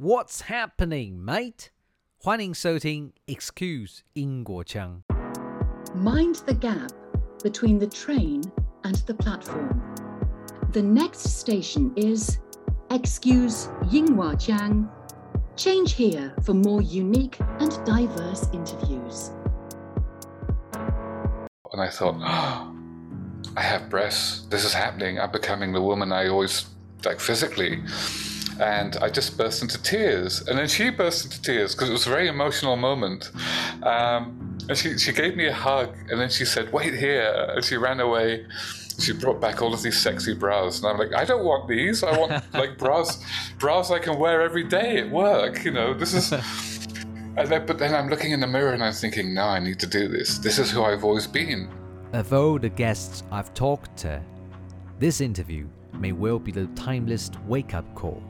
What's happening, mate？欢迎收听 Excuse 英国腔。 Mind the gap between the train and the platform. The next station is Excuse Yinghua Jiang. Change here for more unique and diverse interviews. And I thought, oh, I have breasts. This is happening. I'm becoming the woman I always like physically. And I just burst into tears. And then she burst into tears because it was a very emotional moment. Um, and she, she gave me a hug and then she said, Wait here. And she ran away. She brought back all of these sexy bras. And I'm like, I don't want these. I want like bras, bras I can wear every day at work. You know, this is. And then, but then I'm looking in the mirror and I'm thinking, no, I need to do this. This is who I've always been. Of all the guests I've talked to, this interview may well be the timeless wake up call.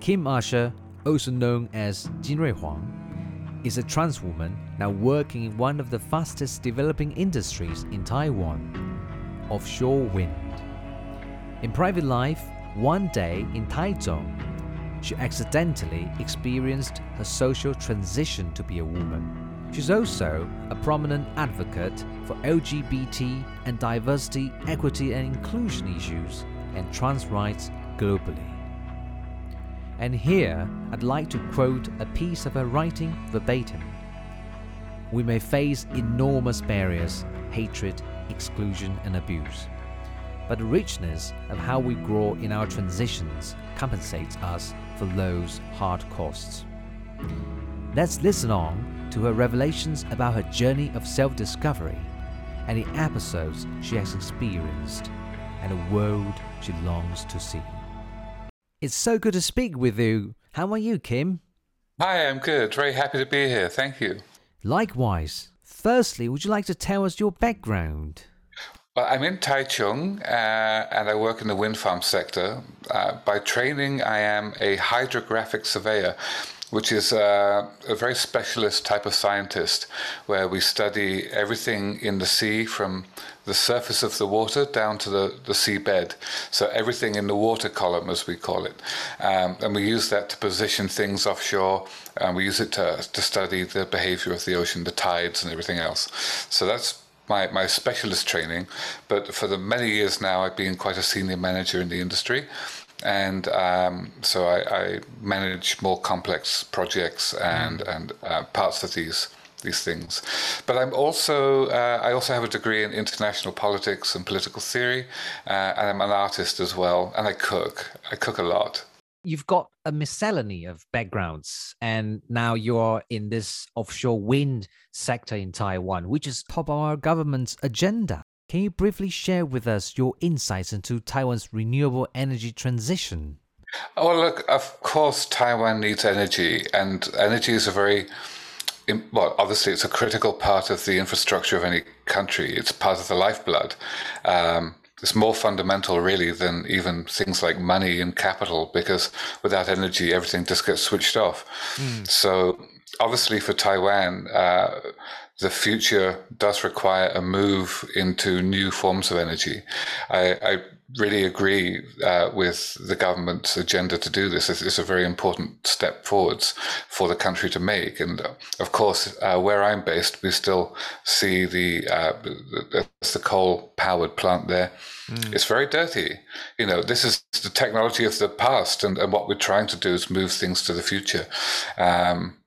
Kim Asher, also known as Jin Rui Huang, is a trans woman now working in one of the fastest developing industries in Taiwan offshore wind. In private life, one day in Taichung, she accidentally experienced her social transition to be a woman. She's also a prominent advocate for LGBT and diversity, equity, and inclusion issues and trans rights globally. And here, I'd like to quote a piece of her writing verbatim. We may face enormous barriers, hatred, exclusion, and abuse. But the richness of how we grow in our transitions compensates us for those hard costs. Let's listen on to her revelations about her journey of self discovery and the episodes she has experienced and a world she longs to see. It's so good to speak with you. How are you, Kim? Hi, I'm good. Very happy to be here. Thank you. Likewise. Firstly, would you like to tell us your background? Well, I'm in Taichung uh, and I work in the wind farm sector. Uh, by training, I am a hydrographic surveyor, which is uh, a very specialist type of scientist where we study everything in the sea from the surface of the water down to the, the seabed. So everything in the water column, as we call it. Um, and we use that to position things offshore and we use it to, to study the behavior of the ocean, the tides and everything else. So that's my, my specialist training, but for the many years now, I've been quite a senior manager in the industry. And um, so I, I, manage more complex projects and, and uh, parts of these these things. But I'm also uh, I also have a degree in international politics and political theory, uh, and I'm an artist as well. And I cook. I cook a lot. You've got a miscellany of backgrounds, and now you're in this offshore wind sector in Taiwan, which is top of our government's agenda. Can you briefly share with us your insights into Taiwan's renewable energy transition? Oh, look, of course, Taiwan needs energy, and energy is a very well, obviously, it's a critical part of the infrastructure of any country. It's part of the lifeblood. Um, it's more fundamental, really, than even things like money and capital, because without energy, everything just gets switched off. Mm. So, obviously, for Taiwan, uh, the future does require a move into new forms of energy. I, I really agree uh, with the government's agenda to do this. It's, it's, a very important step forwards for the country to make. And uh, of course, uh, where I'm based, we still see the uh, the, the coal powered plant there. Mm. It's very dirty. You know, this is the technology of the past, and, and what we're trying to do is move things to the future. Um,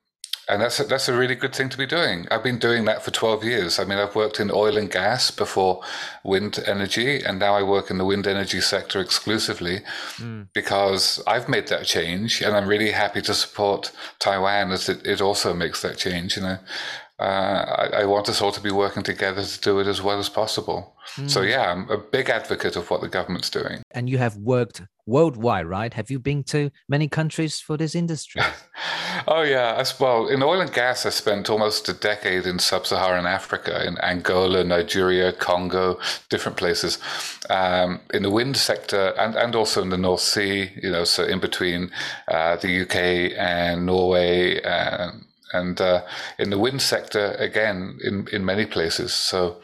and that's a, that's a really good thing to be doing. I've been doing that for 12 years. I mean, I've worked in oil and gas before wind energy, and now I work in the wind energy sector exclusively mm. because I've made that change, and I'm really happy to support Taiwan as it, it also makes that change. You know, uh, I, I, want us all to be working together to do it as well as possible. Mm. So yeah, I'm a big advocate of what the government's doing. And you have worked worldwide, right? Have you been to many countries for this industry? oh yeah, as well. In oil and gas, I spent almost a decade in sub-Saharan Africa, in Angola, Nigeria, Congo, different places. Um, in the wind sector, and and also in the North Sea. You know, so in between uh, the UK and Norway. And, and uh, in the wind sector again in, in many places. So,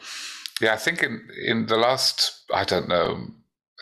yeah, I think in, in the last I don't know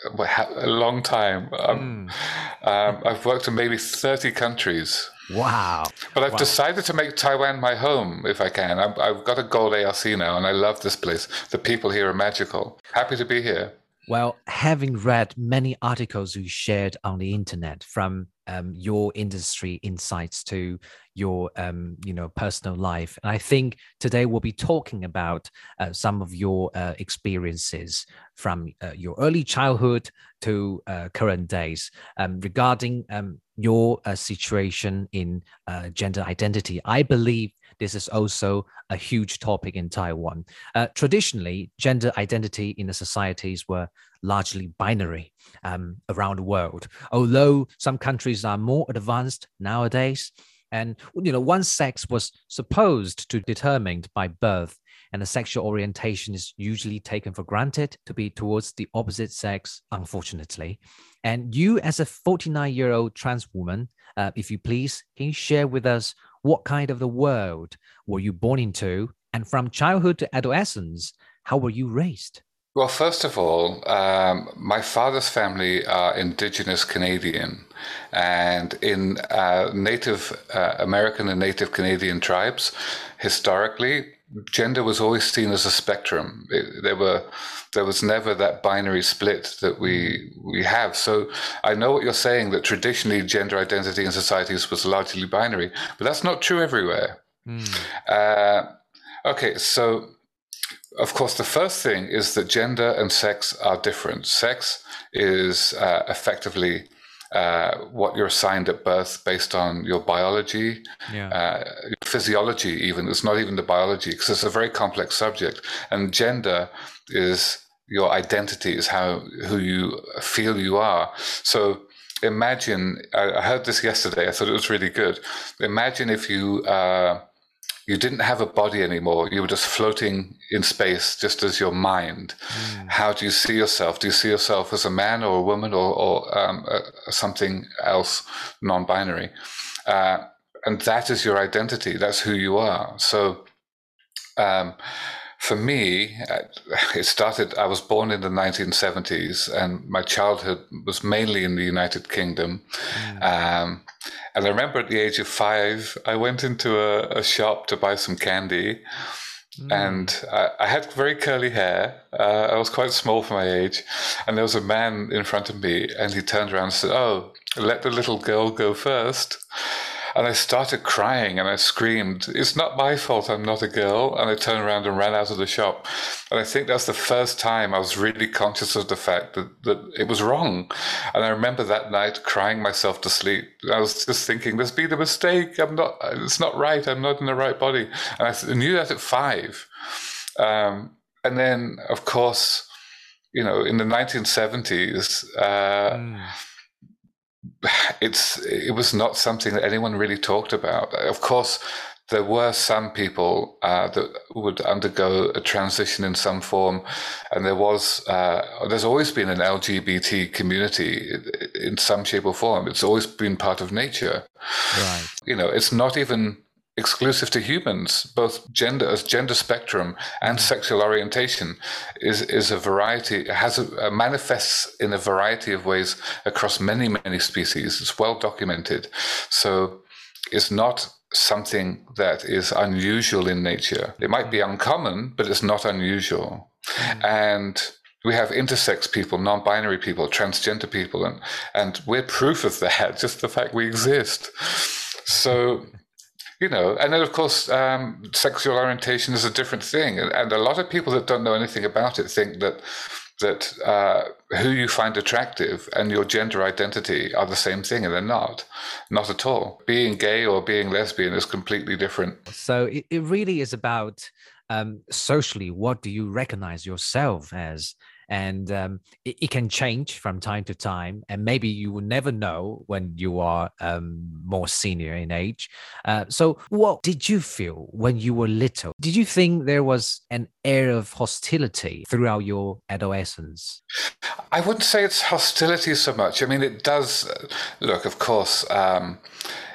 a long time. Um, mm. um, I've worked in maybe 30 countries. Wow. But I've wow. decided to make Taiwan my home if I can. I've, I've got a gold ARC now and I love this place. The people here are magical. Happy to be here. Well, having read many articles you shared on the internet from um, your industry insights to your um, you know personal life, and I think today we'll be talking about uh, some of your uh, experiences from uh, your early childhood to uh, current days um, regarding um, your uh, situation in uh, gender identity. I believe this is also a huge topic in Taiwan. Uh, traditionally, gender identity in the societies were largely binary um, around the world. Although some countries are more advanced nowadays, and you know, one sex was supposed to determined by birth, and the sexual orientation is usually taken for granted to be towards the opposite sex, unfortunately. And you, as a 49 year old trans woman, uh, if you please, can you share with us what kind of the world were you born into? And from childhood to adolescence, how were you raised? Well, first of all, um, my father's family are indigenous Canadian. And in uh, Native uh, American and Native Canadian tribes, historically, gender was always seen as a spectrum. It, there were there was never that binary split that we we have. So I know what you're saying that traditionally gender identity in societies was largely binary, but that's not true everywhere. Mm. Uh, okay, so of course, the first thing is that gender and sex are different. Sex is uh, effectively uh, what you're assigned at birth based on your biology, yeah. uh, physiology, even. It's not even the biology because it's a very complex subject. And gender is your identity, is how who you feel you are. So imagine, I, heard this yesterday, I thought it was really good. Imagine if you uh, you didn't have a body anymore. You were just floating in space, just as your mind. Mm. How do you see yourself? Do you see yourself as a man or a woman or, or um, uh, something else non binary? Uh, and that is your identity. That's who you are. So, um, for me, uh, it started. I was born in the 1970s, and my childhood was mainly in the United Kingdom. Mm. Um, and I remember at the age of five, I went into a, a shop to buy some candy. Mm. And I, I, had very curly hair. Uh, I was quite small for my age. And there was a man in front of me, and he turned around and said, Oh, let the little girl go first. And I started crying and I screamed, It's not my fault I'm not a girl. And I turned around and ran out of the shop. And I think that's the first time I was really conscious of the fact that, that it was wrong. And I remember that night crying myself to sleep. I was just thinking, There's been a mistake. I'm not, it's not right. I'm not in the right body. And I knew that at five. Um, and then, of course, you know, in the 1970s, uh, mm it's it was not something that anyone really talked about. Of course, there were some people uh, that would undergo a transition in some form, and there was uh, there's always been an LGBT community in some shape or form. It's always been part of nature. Right. You know, it's not even exclusive to humans. Both gender as gender spectrum and mm. sexual orientation is is a variety has a, a manifests in a variety of ways across many many species. It's well documented, so it's not something that is unusual in nature. It might be uncommon, but it's not unusual, mm. and we have intersex people, non-binary people, transgender people, and and we're proof of that. Just the fact we exist. So you know, and then of course, um, sexual orientation is a different thing, and, a lot of people that don't know anything about it think that that uh, who you find attractive and your gender identity are the same thing, and they're not, not at all. Being gay or being lesbian is completely different. So it, it really is about um, socially, what do you recognize yourself as? And um, it, it, can change from time to time and maybe you will never know when you are um, more senior in age uh, so what did you feel when you were little did you think there was an air of hostility throughout your adolescence i wouldn't say it's hostility so much i mean it does uh, look of course um,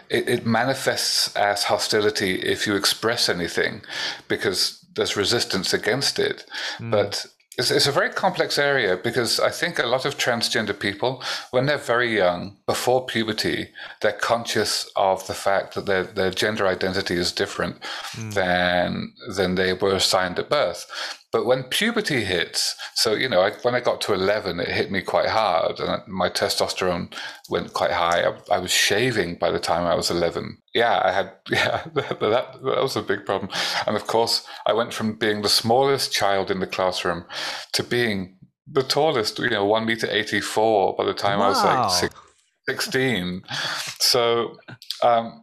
it, it manifests as hostility if you express anything because there's resistance against it. Mm. But it's, it's a very complex area because I think a lot of transgender people, when they're very young, before puberty, they're conscious of the fact that their, their gender identity is different mm. than than they were assigned at birth. But when puberty hits, so you know, I, when I got to eleven, it hit me quite hard, and my testosterone went quite high. I, I was shaving by the time I was eleven. Yeah, I had yeah, that, that was a big problem. And of course, I went from being the smallest child in the classroom to being the tallest. You know, one meter eighty four by the time wow. I was like six, sixteen. So. Um,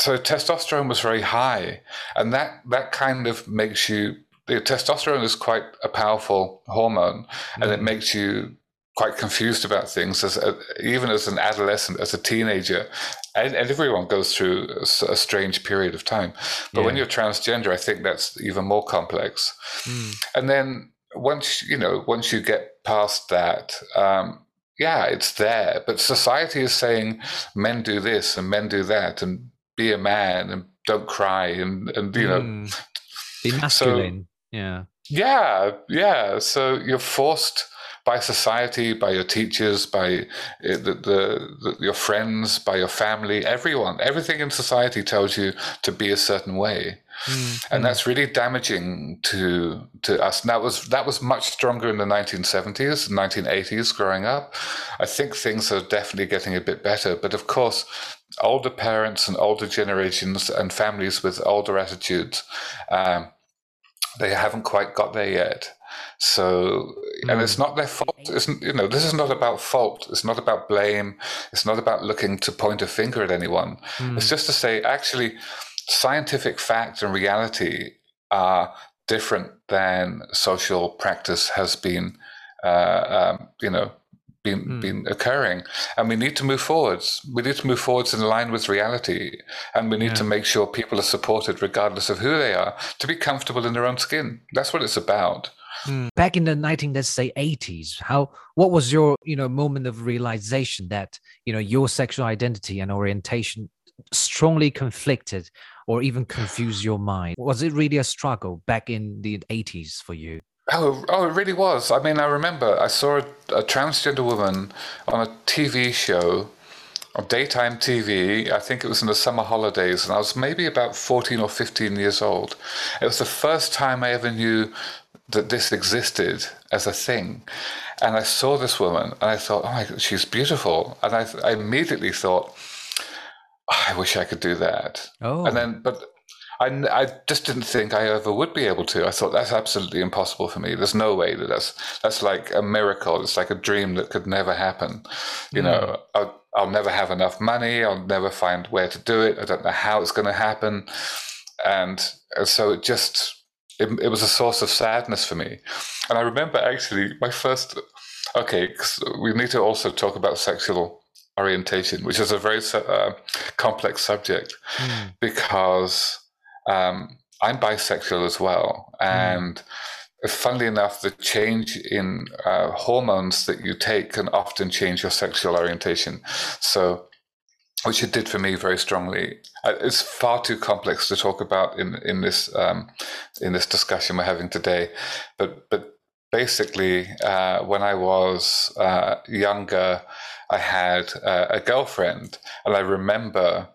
so testosterone was very high, and that that kind of makes you the testosterone is quite a powerful hormone, mm. and it mm. makes you quite confused about things as a, even as an adolescent, as a teenager, and, and everyone goes through a, a, strange period of time. But yeah. when you're transgender, I think that's even more complex. Mm. And then once you know, once you get past that, um, yeah, it's there. But society is saying men do this and men do that, and be a man and don't cry and and you know, mm. be masculine. So, yeah. Yeah, yeah. So you're forced by society, by your teachers, by eh, the, the, the, your friends, by your family, everyone. Everything in society tells you to be a certain way. Mm-hmm. And that's really damaging to to us. And that was that was much stronger in the 1970s, 1980s. Growing up, I think things are definitely getting a bit better. But of course, older parents and older generations and families with older attitudes um, they haven't quite got there yet. So, mm. and it's hmm. not their fault. It's, you know, this is not about fault. It's not about blame. It's not about looking to point a finger at anyone. Mm. It's just to say, actually, scientific fact and reality are different than social practice has been, uh, um, you know, been mm. been occurring, and we need to move forwards. We need to move forwards in line with reality, and we need yeah. to make sure people are supported regardless of who they are to be comfortable in their own skin. That's what it's about. Mm. Back in the 19, let's say 80s, how what was your you know moment of realization that you know your sexual identity and orientation strongly conflicted or even confused your mind? Was it really a struggle back in the 80s for you? Oh, oh, it really was. I mean, I remember I saw a, a transgender woman on a TV show, on daytime TV. I think it was in the summer holidays, and I was maybe about 14 or 15 years old. It was the first time I ever knew that this existed as a thing. And I saw this woman, and I thought, oh my God, she's beautiful. And I, I immediately thought, oh, I wish I could do that. Oh. And then, but I, I just didn't think I ever would be able to. I thought that's absolutely impossible for me. There's no way that that's that's like a miracle. It's like a dream that could never happen. You mm. know, I'll, I'll never have enough money. I'll never find where to do it. I don't know how it's going to happen, and, and so it just it, it was a source of sadness for me. And I remember actually my first. Okay, we need to also talk about sexual orientation, which is a very uh, complex subject mm. because um, I'm bisexual as well, hmm. and mm. funnily enough, the change in uh, hormones that you take can often change your sexual orientation. So, which it did for me very strongly. Uh, it's far too complex to talk about in in this um, in this discussion we're having today, but but basically, uh, when I was uh, younger, I had uh, a girlfriend, and I remember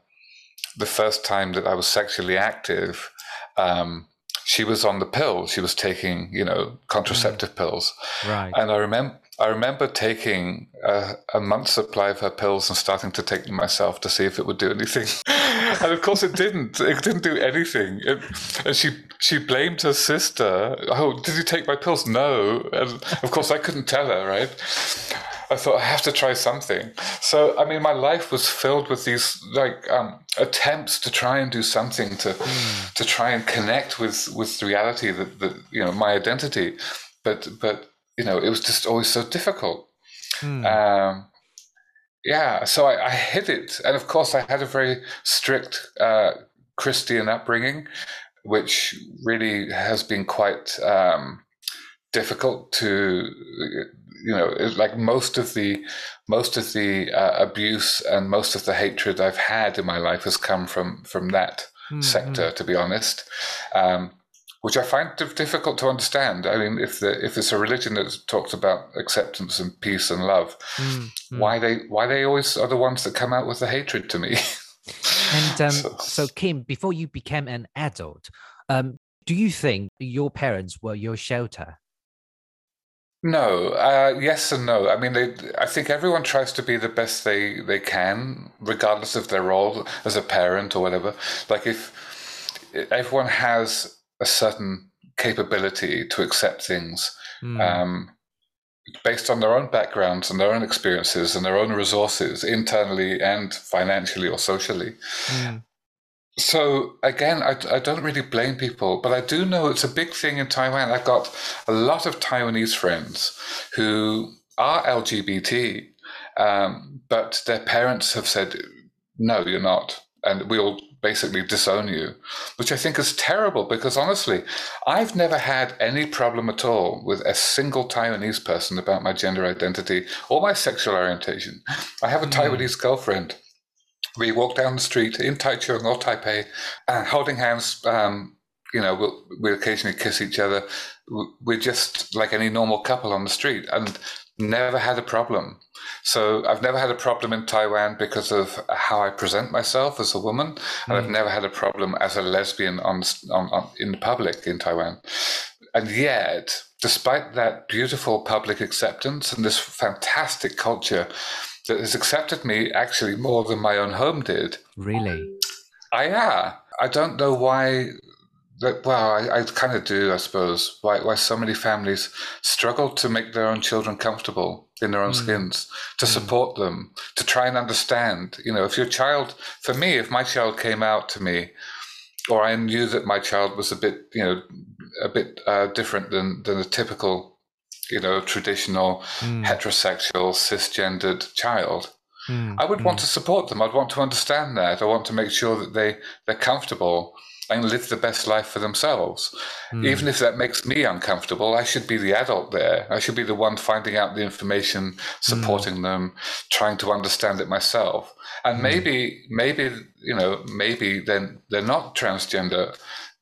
the first time that I was sexually active, um, she was on the pill. She was taking, you know, contraceptive mm. pills. Right. And I remember, I remember taking a, a month's supply of her pills and starting to take them myself to see if it would do anything. and of course, it didn't. It didn't do anything. It, and she she blamed her sister. Oh, did you take my pills? No. And of course, I couldn't tell her, right? I thought I have to try something. So I mean, my life was filled with these like um, attempts to try and do something to mm. to try and connect with with reality that, that you know my identity, but but you know it was just always so difficult. Mm. Um, yeah, so I, I, hid it, and of course I had a very strict uh, Christian upbringing, which really has been quite um, difficult to you know like most of the most of the uh, abuse and most of the hatred I've had in my life has come from from that mm-hmm. sector. To be honest, um, which I find difficult to understand. I mean, if the if it's a religion that talks about acceptance and peace and love, mm, why they why they always are the ones that come out with the hatred to me. and um, so, so, Kim, before you became an adult, um, do you think your parents were your shelter? No, uh, yes and no. I mean, they, I think everyone tries to be the best they, they can, regardless of their role as a parent or whatever. Like if everyone has a certain capability to accept things mm. um, based on their own backgrounds and their own experiences and their own resources, internally and financially or socially. Mm. So again, I, I don't really blame people, but I do know it's a big thing in Taiwan. I've got a lot of Taiwanese friends who are LGBT, um, but their parents have said, no, you're not. And we'll basically disown you, which I think is terrible because honestly, I've never had any problem at all with a single Taiwanese person about my gender identity or my sexual orientation. I have a mm. Taiwanese girlfriend we walk down the street in Taichung or Taipei, uh, holding hands. Um, you know, we'll, we occasionally kiss each other. We're just like any normal couple on the street, and never had a problem. So I've never had a problem in Taiwan because of how I present myself as a woman, and I've mm. never had a problem as a lesbian on, on, on in the public in Taiwan. And yet, despite that beautiful public acceptance and this fantastic culture, that has accepted me actually more than my own home did. Really? I yeah. I don't know why. That, well, I, I kind of do, I suppose. Why why so many families struggle to make their own children comfortable in their own mm. skins, to mm. support them, to try and understand. You know, if your child, for me, if my child came out to me, or I knew that my child was a bit, you know, a bit uh, different than than a typical you know, traditional mm. heterosexual cisgendered child. Mm. I would want to support them. I'd want to understand that. I want to make sure that they they're comfortable and live the best life for themselves. Mm. Even if that makes me uncomfortable, I should be the adult there. I should be the one finding out the information, supporting mm. them, trying to understand it myself. And mm. maybe, maybe you know, maybe then they're not transgender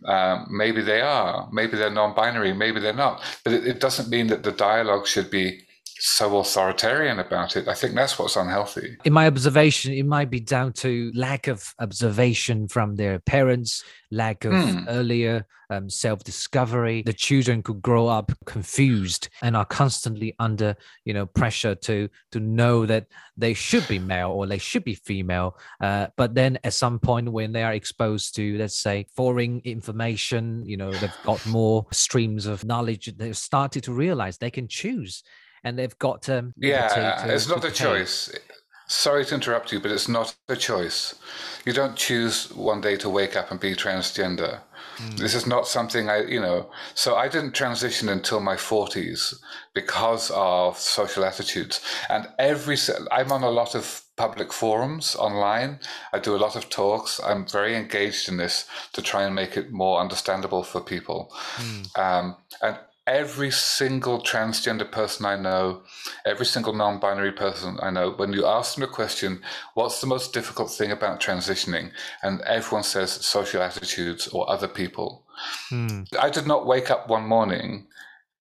um, maybe they are, maybe they're non binary, maybe they're not. But it, it doesn't mean that the dialogue should be so authoritarian about it. I think that's what's unhealthy. In my observation, it might be down to lack of observation from their parents, lack of mm. earlier um, self discovery. The children could grow up confused and are constantly under, you know, pressure to to know that they should be male or they should be female. Uh, but then at some point when they are exposed to, let's say, foreign information, you know, they've got more streams of knowledge. They've started to realize they can choose and they've got to. Yeah, to, to, it's not a choice. Sorry to interrupt you, but it's not a choice. You don't choose one day to wake up and be transgender. Mm. This is not something I, you know. So I didn't transition until my 40s because of social attitudes. And every, I'm on a lot of public forums online. I do a lot of talks. I'm very engaged in this to try and make it more understandable for people. Mm. Um, and every single transgender person I know, every single non binary person I know, when you ask them a question, what's the most difficult thing about transitioning? And everyone says social attitudes or other people. Hmm. I did not wake up one morning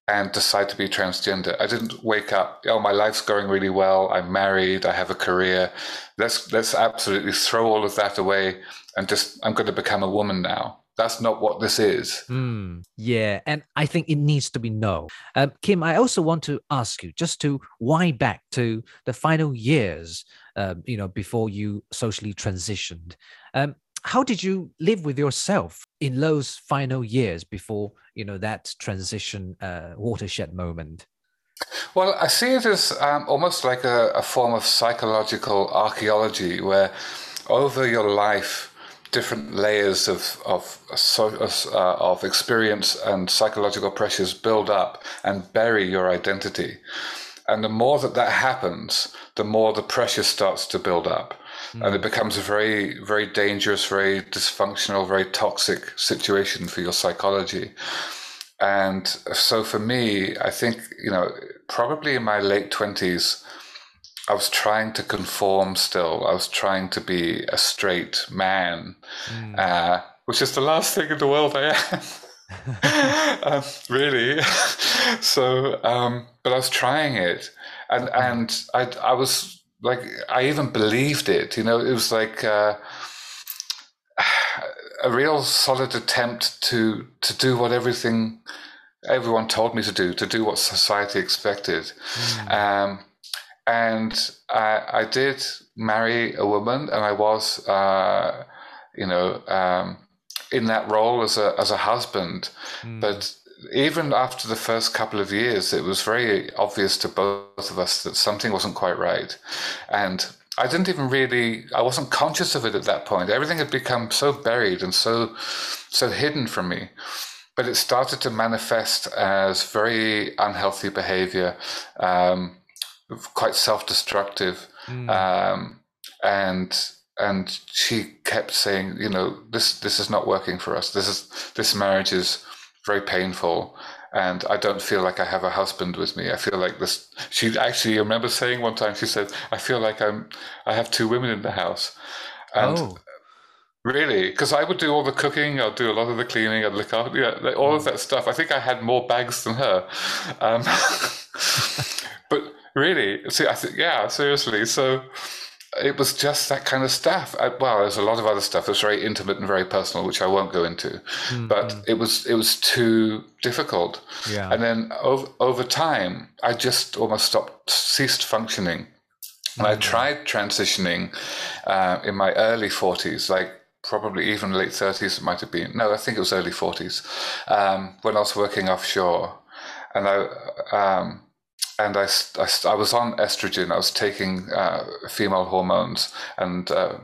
and decide to be transgender. I didn't wake up, oh, my life's going really well. I'm married. I have a career. Let's, let's absolutely throw all of that away and just, I'm going to become a woman now that's not what this is. Mm, yeah, and I think it needs to be no. Um, Kim, I also want to ask you just to wind back to the final years, um, you know, before you socially transitioned. Um, how did you live with yourself in those final years before you know that transition uh, watershed moment? Well, I see it as um, almost like a, a form of psychological archaeology, where over your life different layers of of uh, of experience and psychological pressures build up and bury your identity. And the more that that happens, the more the pressure starts to build up. Mm. And it becomes a very, very dangerous, very dysfunctional, very toxic situation for your psychology. And so for me, I think, you know, probably in my late 20s, I was trying to conform still. I was trying to be a straight man, mm. uh, which is the last thing in the world I am. um, really. so, um, but I was trying it, and and I I was like I even believed it. You know, it was like. Uh, a real solid attempt to to do what everything everyone told me to do, to do what society expected. Mm. Um, and I, I, did marry a woman, and I was, uh, you know, um, in that role as a as a husband. Mm. But even after the first couple of years, it was very obvious to both of us that something wasn't quite right, and I didn't even really I wasn't conscious of it at that point. Everything had become so buried and so so hidden from me but it started to manifest as very unhealthy behavior, um, quite self-destructive, mm. um, and and she kept saying, you know, this this is not working for us. This is this marriage is very painful, and I don't feel like I have a husband with me. I feel like this. She actually, I remember saying one time, she said, "I feel like I'm I have two women in the house," and. Oh Really? Because I would do all the cooking, I'd do a lot of the cleaning, I'd look after yeah, all of that stuff. I think I had more bags than her. Um, really, see, I think, yeah, seriously. So it was just that kind of stuff. I, well, there's a lot of other stuff that's very intimate and very personal, which I won't go into. Mm-hmm. But it was it was too difficult. Yeah. And then over over time, I just almost stopped, ceased functioning. And I hmm. tried transitioning uh, in my early 40s, like probably even late 30s, it might have been. No, I think it was early 40s um, when I was working offshore. And I, um, and I, I, I, was on estrogen. I was taking uh, female hormones and uh,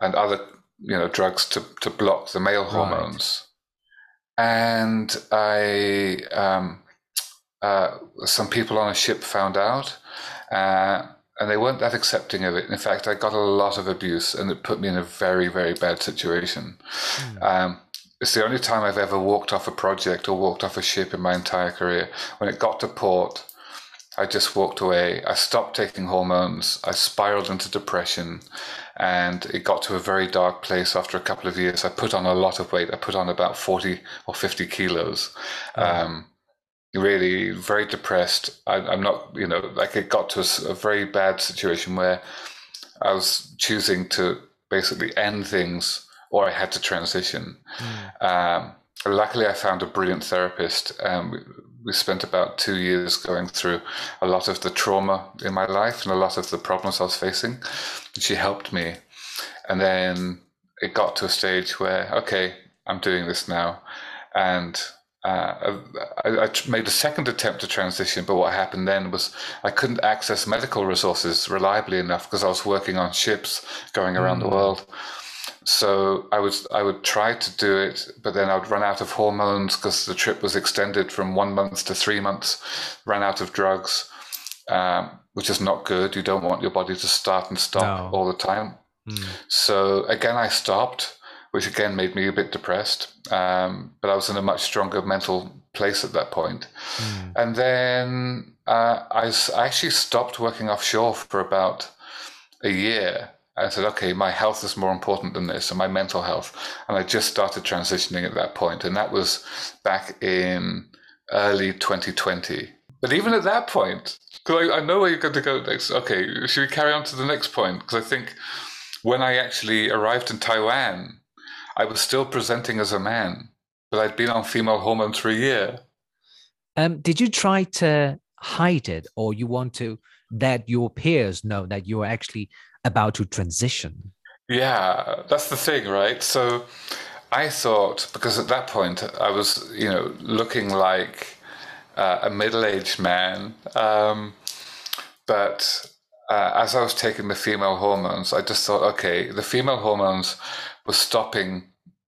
and other you know drugs to, to block the male hormones. Right. And I um, uh, some people on a ship found out, uh, and they weren't that accepting of it. In fact, I got a lot of abuse, and it put me in a very, very bad situation. Mm. Um, it's the only time I've ever walked off a project or walked off a ship in my entire career. When it got to port, I just walked away. I stopped taking hormones. I spiraled into depression, and it got to a very dark place after a couple of years. I put on a lot of weight. I put on about 40 or 50 kilos. Oh. Um, really very depressed. I, am not, you know, like it got to a, a, very bad situation where I was choosing to basically end things or I had to transition. Mm. Um, luckily, I found a brilliant therapist. Um, we, spent about two years going through a lot of the trauma in my life and a lot of the problems I was facing. And she helped me. And then it got to a stage where, okay, I'm doing this now. And uh, I, I, made a second attempt to transition, but what happened then was I couldn't access medical resources reliably enough because I was working on ships going around mm. the world. So I would I would try to do it, but then I would run out of hormones because the trip was extended from one month to three months. Ran out of drugs, um, which is not good. You don't want your body to start and stop no. all the time. Mm. So again, I stopped which again made me a bit depressed. Um, but I was in a much stronger mental place at that point. Mm. And then uh, I, I actually stopped working offshore for about a year. I said, okay, my health is more important than this, and my mental health. And I just started transitioning at that point, and that was back in early 2020. But even at that point, because I, I know where you're going to go next. Okay, should we carry on to the next point? Because I think when I actually arrived in Taiwan, I was still presenting as a man, but I'd been on female hormones for a year. Um, did you try to hide it, or you want to that your peers know that you're actually about to transition? Yeah, that's the thing, right? So I thought because at that point I was, you know, looking like uh, a middle-aged man, um, but uh, as I was taking the female hormones, I just thought, okay, the female hormones were stopping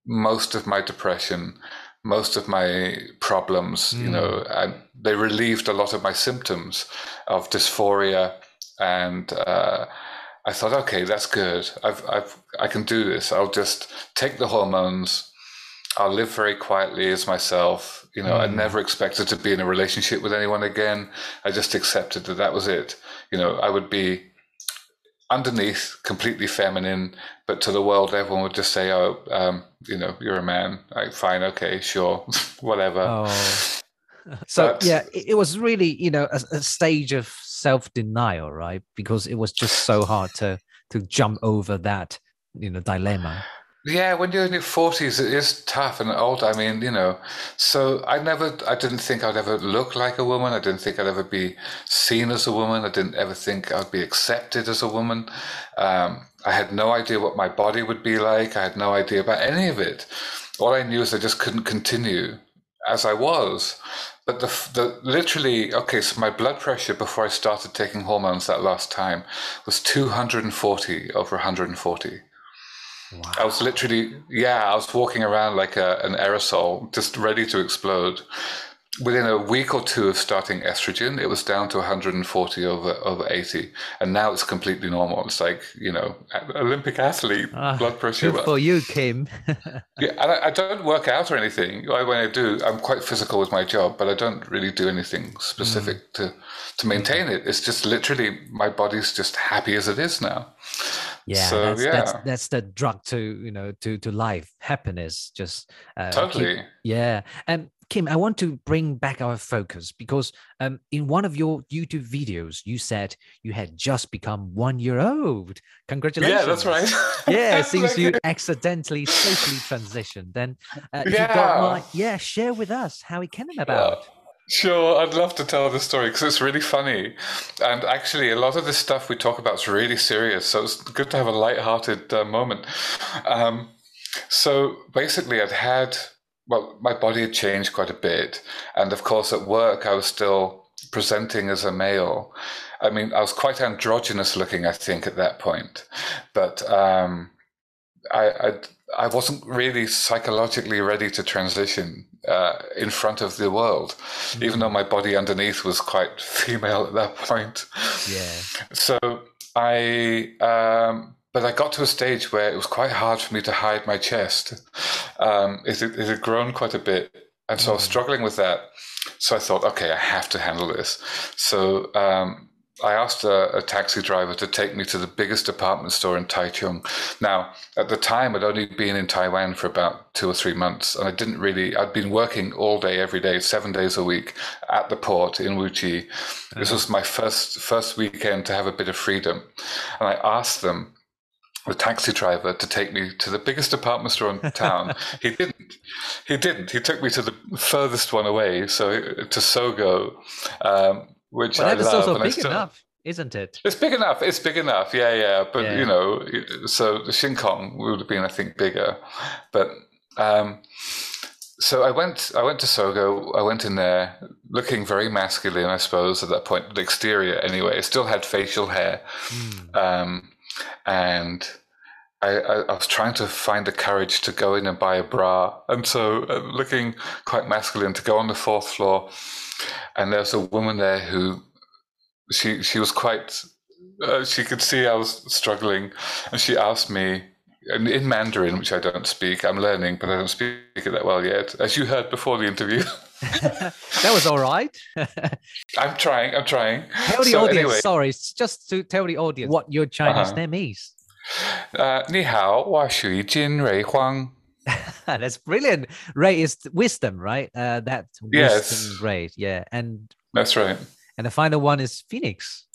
most of my depression, most of my problems. Mm. You know, and they relieved a lot of my symptoms of dysphoria, and uh, I thought, okay, that's good. I've, I've, I can do this. I'll just take the hormones. I'll live very quietly as myself. You know, mm. I never expected to be in a relationship with anyone again. I just accepted that that was it. You know, I would be underneath completely feminine, but to the world, everyone would just say, "Oh, um, you know, you're a man. Like, fine, okay, sure, whatever." Oh. So But- yeah, it, was really you know a, a stage of self denial, right? Because it was just so hard to to jump over that you know dilemma. Yeah, when you're in your forties, it is tough and old. I mean, you know, so I never, I didn't think I'd ever look like a woman. I didn't think I'd ever be seen as a woman. I didn't ever think I'd be accepted as a woman. Um, I had no idea what my body would be like. I had no idea about any of it. All I knew is I just couldn't continue as I was. But the, the literally, okay, so my blood pressure before I started taking hormones that last time was 240 over 140. Wow. I was literally, yeah, I was walking around like a, an aerosol, just ready to explode. Within a week or two of starting estrogen, it was down to 140 over over 80, and now it's completely normal. It's like you know, Olympic athlete Ah, blood pressure. Good for you, Kim. Yeah, and I, I don't work out or anything. I- When I do, I'm quite physical with my job, but I don't really do anything specific to to maintain it. It's just literally my body's just happy as it is now. yeah, So, that's, that's yeah. that's the drug to you know to to life, happiness. Just uh, keep- Totally. Yeah. And Kim, I want to bring back our focus because um, in one of your YouTube videos, you said you had just become one year old. Congratulations. Yeah, that's right. Yeah, it seems you accidentally socially transitioned. Then, uh, if you don't Yeah. mind, yeah, share with us how it came about. Sure, I'd love to tell the story because it's really funny. And actually, a lot of the stuff we talk about is really serious. So it's good to have a light-hearted uh, moment. Um, so basically, I'd had, well, my body had changed quite a bit. And of course, at work, I was still presenting as a male. I mean, I was quite androgynous looking, I think, at that point. But um, I, I, I wasn't really psychologically ready to transition uh, in front of the world, even though my body underneath was quite female at that point. Yeah. So I, um, but I got to a stage where it was quite hard for me to hide my chest. Um, it, it had grown quite a bit, and so I was struggling with that. So I thought, okay, I have to handle this. So um, I asked a, a taxi driver to take me to the biggest department store in Taichung. Now, at the time, I'd only been in Taiwan for about two or three months, and I didn't really, I'd been working all day, every day, seven days a week at the port in Wuqi. This was my first first weekend to have a bit of freedom. And I asked them, the taxi driver, to take me to the biggest department store in town. he didn't. He didn't. He took me to the furthest one away, so to Sogo, um, which But I that is love. also and I big still- enough, isn't it? it's big enough. It's big enough. Yeah, yeah. But Yeah. you know, so the Shinkong would have been, I think, bigger. But um, so I went. I went to Sogo. I went in there, looking very masculine, I suppose, at that point. The exterior, anyway. I still had facial hair, Hmm. um, and. I, I, I was trying to find the courage to go in and buy a bra, and so uh, looking quite masculine to go on the fourth floor, and there's a woman there who she she was quite uh, she could see I was struggling, and she asked me in, in Mandarin, which I don't speak. I'm learning, but I don't speak it that well yet, as you heard before the interview. that was all right. I'm trying. I'm trying. tell the So audience, anyway, sorry, it's just to tell the audience what your Chinese Uh-huh. name is. uh, 你好，我是金瑞荒。 That's brilliant. Ray is wisdom, right? Uh, that Yes. wisdom rate, yeah. And That's right. and the final one is Phoenix.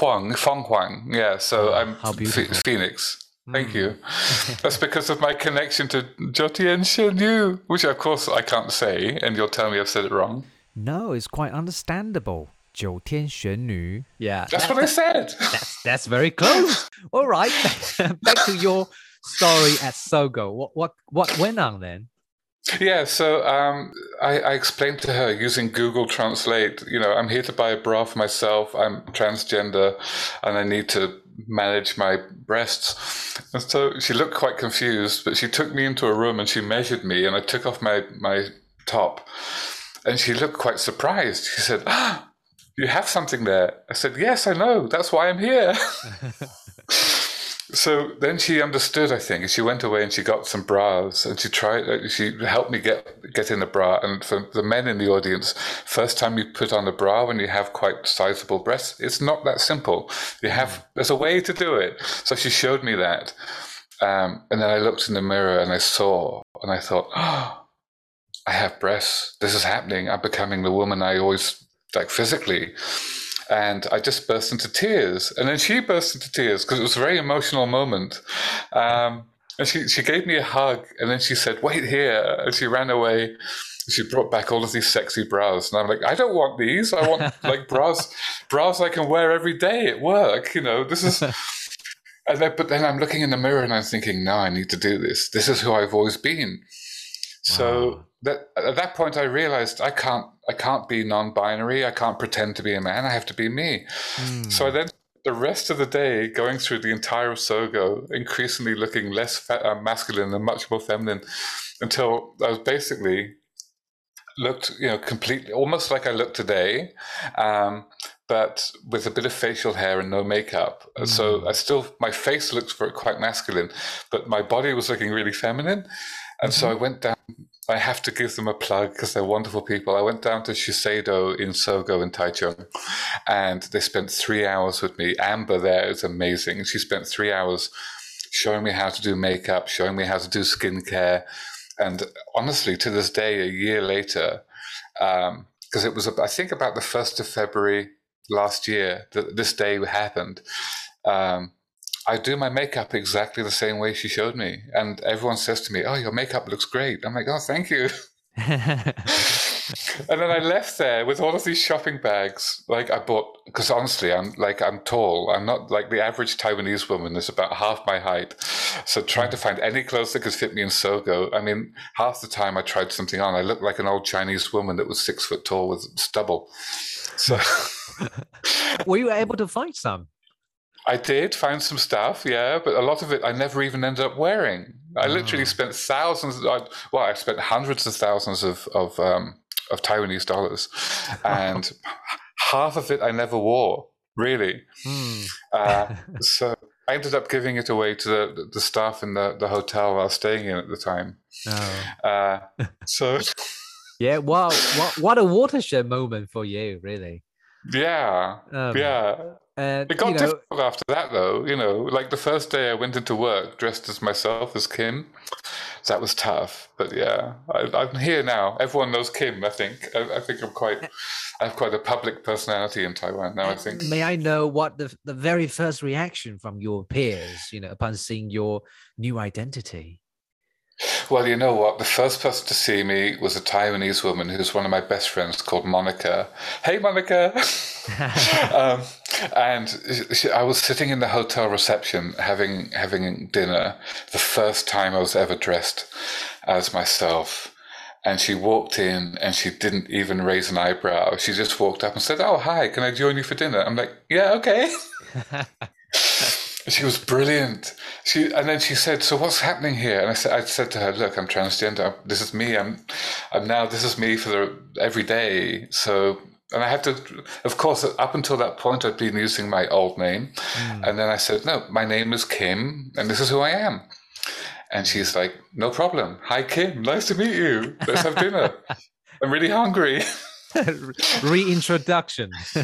Huang, Feng Huang. Yeah, so Oh, I'm how Ph- beautiful. Phoenix. Thank hmm. you. That's because of my connection to Jotien Shenyu, which of course I can't say, and you'll tell me I've said it wrong. No, it's quite understandable. Jotien Shenyu. Yeah. That's, that's what I said. That's, that's very close. All right. Back to your story at Sogo. What what what went on then? Yeah, so um, I, I, explained to her using Google Translate, you know, I'm here to buy a bra for myself. I'm transgender, and I need to manage my breasts. And so she looked quite confused, but she took me into a room and she measured me and I took off my, my top. And she looked quite surprised. She said, ah, You have something there. I said, Yes, I know. That's why I'm here. so then she understood, I think, and she went away and she got some bras and she tried. Uh, she helped me get get in a bra. And for the men in the audience, first time you put on a bra when you have quite sizable breasts, it's not that simple. You have there's a way to do it. So she showed me that, um, and then I looked in the mirror and I saw, and I thought, oh, I have breasts. This is happening. I'm becoming the woman I always like physically and I just burst into tears. And then she burst into tears because it was a very emotional moment. Um, and she, she gave me a hug and then she said, Wait here. And she ran away. She brought back all of these sexy bras. And I'm like, I don't want these. I want like bras, bras I can wear every day at work. You know, this is. And then, but then I'm looking in the mirror and I'm thinking, no, I need to do this. This is who I've always been. So wow. That at that point, I realized I can't I can't be non-binary. I can't pretend to be a man. I have to be me. Mm. So I then the rest of the day going through the entire Sogo, increasingly looking less fa- uh, masculine and much more feminine, until I was basically looked, you know, completely almost like I look today, um, but with a bit of facial hair and no makeup. Mm. So I still my face looked very quite masculine, but my body was looking really feminine. And mm-hmm. so I went down I have to give them a plug because they're wonderful people. I went down to Shiseido in Sogo in Taichung and they spent three hours with me. Amber there is amazing. She spent three hours showing me how to do makeup, showing me how to do skincare. And honestly, to this day, a year later, because um, it was, I think, about the 1st of February last year that this day happened. Um, I do my makeup exactly the same way she showed me. And everyone says to me, Oh, your makeup looks great. I'm like, Oh, thank you. and then I left there with all of these shopping bags. Like I bought, because honestly, I'm like, I'm tall. I'm not like the average Taiwanese woman is about half my height. So trying to find any clothes that could fit me in Sogo, I mean, half the time I tried something on, I looked like an old Chinese woman that was six foot tall with stubble. So. Were you able to find some? I did find some stuff, yeah, but a lot of it I never even ended up wearing. I oh. literally spent thousands. well, I spent hundreds of thousands of of, um, of Taiwanese dollars, and half of it I never wore. Really, hmm. uh, so I ended up giving it away to the, the staff in the, the hotel I was staying in at the time. Oh. Uh, so, yeah, wow, what what a watershed moment for you, really. Yeah, um, yeah. And, it got you know, difficult after that, though. You know, like the first day I went into work dressed as myself as Kim, that was tough. But yeah, I, am here now. Everyone knows Kim. I think. I, I, think I'm quite. I have quite a public personality in Taiwan now. I think. May I know what the the very first reaction from your peers, you know, upon seeing your new identity? Well, you know what? The first person to see me was a Taiwanese woman who's one of my best friends called Monica. Hey, Monica! um, and I was sitting in the hotel reception having having dinner. The first time I was ever dressed as myself. And she walked in and she didn't even raise an eyebrow. She just walked up and said, Oh, hi, can I join you for dinner? I'm like, Yeah, okay. She was brilliant. She and then she said, "So what's happening here?" And I said, "I said to her, look, I'm transgender. This is me. I'm, I'm now. This is me for the every day. So." And I had to, of course, up until that point, I'd been using my old name. Mm. And then I said, no, my name is Kim, and this is who I am. And she's like, no problem. Hi, Kim. Nice to meet you. Let's have dinner. I'm really hungry. Reintroduction.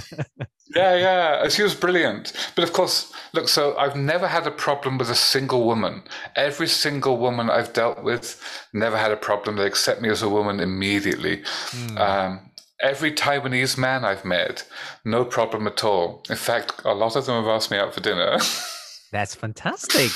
yeah, yeah. She was brilliant. But of course, look, so I've never had a problem with a single woman. Every single woman I've dealt with never had a problem. They accept me as a woman immediately. Mm. Um, every Taiwanese man I've met, no problem at all. In fact, a lot of them have asked me out for dinner. That's fantastic.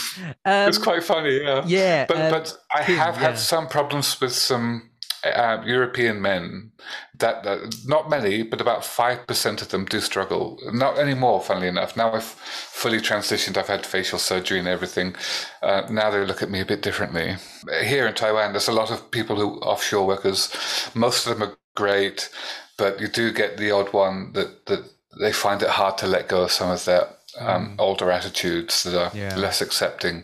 Um, it's quite funny, yeah. Yeah. But, um, but I have yeah. had some problems with some uh, European men, that, that, not many, but about five percent of them do struggle. Not anymore, funnily enough. Now I've fully transitioned. I've had facial surgery and everything. Uh, now they look at me a bit differently. Here in Taiwan, there's a lot of people who offshore workers. Most of them are great, but you do get the odd one that that they find it hard to let go of some of their um, mm. older attitudes that are yeah. less accepting.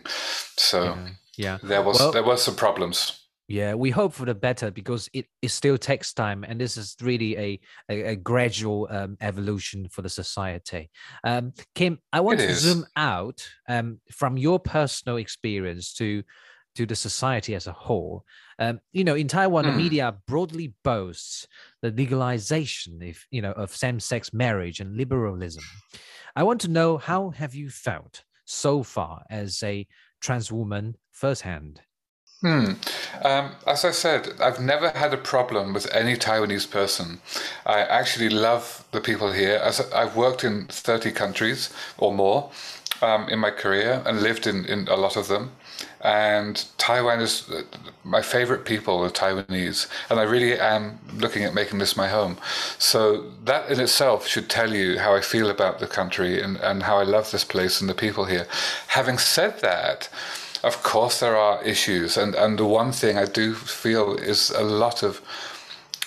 So yeah, yeah. there was well, there were some problems. Yeah, we hope for the better because it, it still takes time, and this is really a a, a gradual um, evolution for the society. Um, Kim, I want It to is. zoom out um, from your personal experience to to the society as a whole. Um, you know, in Taiwan, the Hmm. media broadly boasts the legalization, if you know, of same-sex marriage and liberalism. I want to know how have you felt so far as a trans woman firsthand? Hmm. Um, as I said, I've never had a problem with any Taiwanese person. I actually love the people here. As I've worked in 30 countries or more um, in my career and lived in, in a lot of them. And Taiwan is uh, my favorite people, the Taiwanese. And I really am looking at making this my home. So that in itself should tell you how I feel about the country and, and how I love this place and the people here. Having said that, of course, there are issues, and and the one thing I do feel is a lot of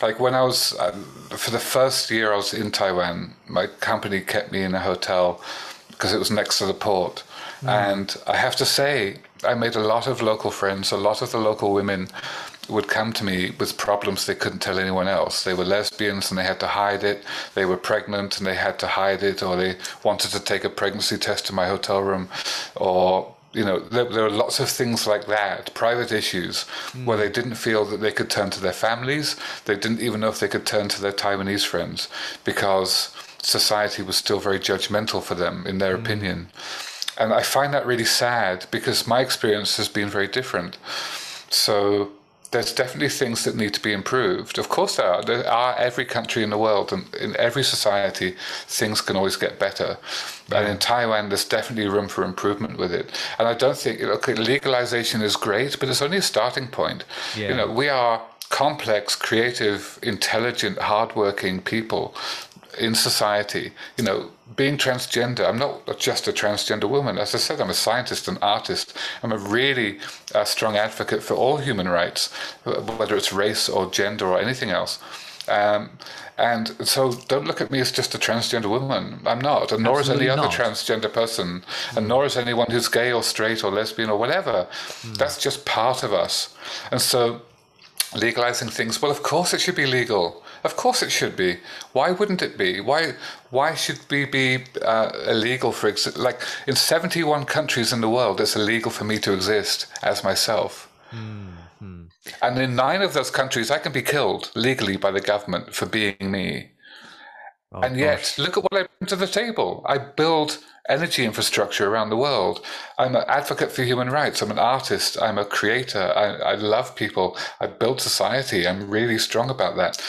like when I was um, for the first year I was in Taiwan, my company kept me in a hotel because it was next to the port, mm. and I have to say I made a lot of local friends. A lot of the local women would come to me with problems they couldn't tell anyone else. They were lesbians and they had to hide it. They were pregnant and they had to hide it, or they wanted to take a pregnancy test in my hotel room, or you know, there, there are lots of things like that, private issues, mm. where they didn't feel that they could turn to their families. They didn't even know if they could turn to their Taiwanese friends because society was still very judgmental for them, in their mm. opinion. And I find that really sad because my experience has been very different. So there's definitely things that need to be improved. Of course, there are. There are every country in the world and in every society, things can always get better. And in Taiwan, there's definitely room for improvement with it. And I don't think okay, legalization is great, but it's only a starting point. Yeah. You know, we are complex, creative, intelligent, hardworking people in society. You know, being transgender, I'm not just a transgender woman. As I said, I'm a scientist, an artist. I'm a really uh, strong advocate for all human rights, whether it's race or gender or anything else. Um, and so don't look at me as just a transgender woman. I'm not, and nor is any Absolutely other transgender person, and nor is anyone who's gay or straight or lesbian or whatever. That's just part of us. And so legalizing things, well, of course it should be legal. Of course it should be. Why wouldn't it be? Why why should we be uh, illegal for ex- like in 71 countries in the world it's illegal for me to exist as myself. And in nine of those countries I can be killed legally by the government for being me. Oh, And yet, look at what I bring to the table. I build energy infrastructure around the world. I'm an advocate for human rights. I'm an artist. I'm a creator. I, I love people. I build society. I'm really strong about that.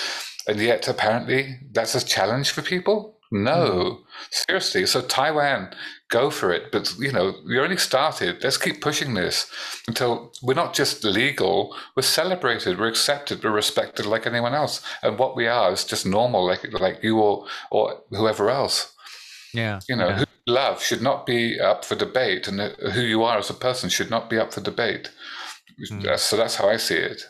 And yet, apparently, that's a challenge for people? No. Seriously. So, Taiwan, go for it. But, you know, you only started. Let's keep pushing this until we're not just legal, we're celebrated, we're accepted, we're respected like anyone else. And what we are is just normal, like, like you or, or whoever else. yeah, You know, yeah. who love should not be up for debate, and who you are as a person should not be up for debate. Uh, So that's how I see it.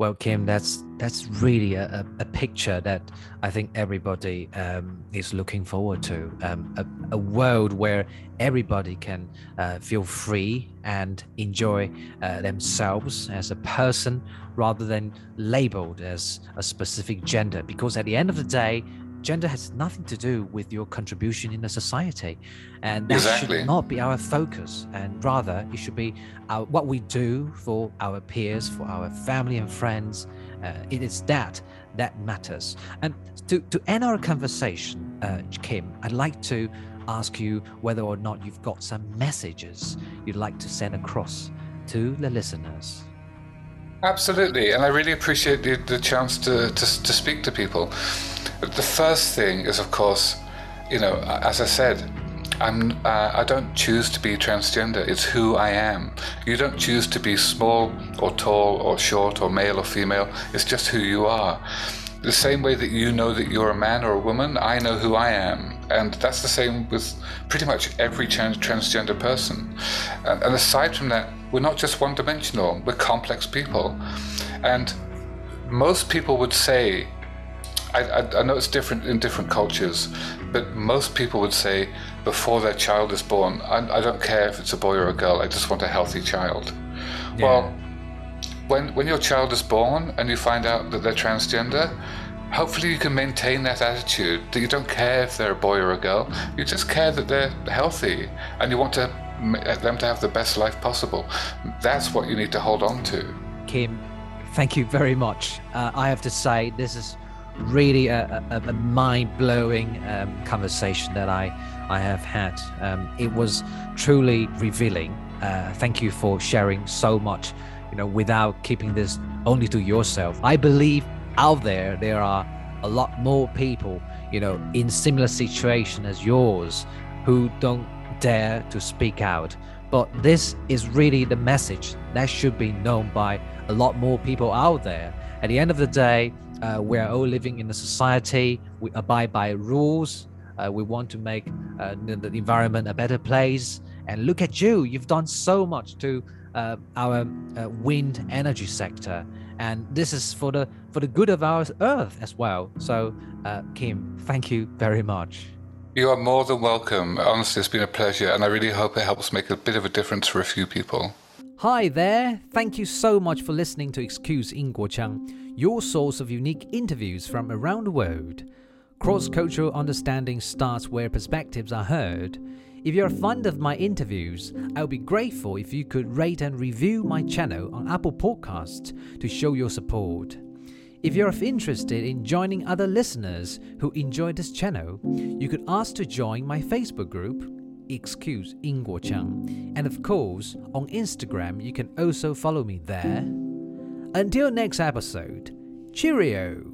Well, Kim, that's that's really a, a, picture that I think everybody um, is looking forward to. Um, a, a world where everybody can uh, feel free and enjoy uh, themselves as a person rather than labeled as a specific gender. Because at the end of the day, gender has nothing to do with your contribution in the society, and that Exactly. should not be our focus. And rather, it should be our, what we do for our peers, for our family and friends. Uh, it is that that matters. And to, to end our conversation, uh, Kim, I'd like to ask you whether or not you've got some messages you'd like to send across to the listeners. Absolutely, and I really appreciate the, the chance to, to, to speak to people. The first thing is, of course, you know, as I said, I'm uh, I don't choose to be transgender. It's who I am. You don't choose to be small or tall or short or male or female. It's just who you are. The same way that you know that you're a man or a woman, I know who I am. And that's the same with pretty much every trans- transgender person. And, and aside from that, we're not just one dimensional, we're complex people. And most people would say, I, I, I know it's different in different cultures, but most people would say before their child is born, I, I don't care if it's a boy or a girl, I just want a healthy child. Well, when when your child is born and you find out that they're transgender, hopefully you can maintain that attitude that you don't care if they're a boy or a girl. You just care that they're healthy and you want to them to have the best life possible. That's what you need to hold on to. Kim, thank you very much. Uh, I have to say, this is really a, a, a mind blowing um, conversation that I, I have had. Um, it was truly revealing. Uh, thank you for sharing so much, you know, without keeping this only to yourself. I believe out there there are a lot more people, you know, in similar situation as yours who don't dare to speak out. But this is really the message that should be known by a lot more people out there. At the end of the day, uh, we are all living in a society. We abide by rules. Uh, we want to make uh, the, environment a better place. And look at you, you've done so much to uh, our uh, wind energy sector, and this is for the for the good of our Earth as well. So, uh, Kim, thank you very much. You are more than welcome. Honestly, it's been a pleasure, and I really hope it helps make a bit of a difference for a few people. Hi there. Thank you so much for listening to Excuse Chang, your source of unique interviews from around the world. Cross cultural understanding starts where perspectives are heard. If you're a fond of my interviews, I would be grateful if you could rate and review my channel on Apple Podcasts to show your support. If you're interested in joining other listeners who enjoy this channel, you could ask to join my Facebook group, Excuse Chang, and of course, on Instagram, you can also follow me there. Until next episode, cheerio!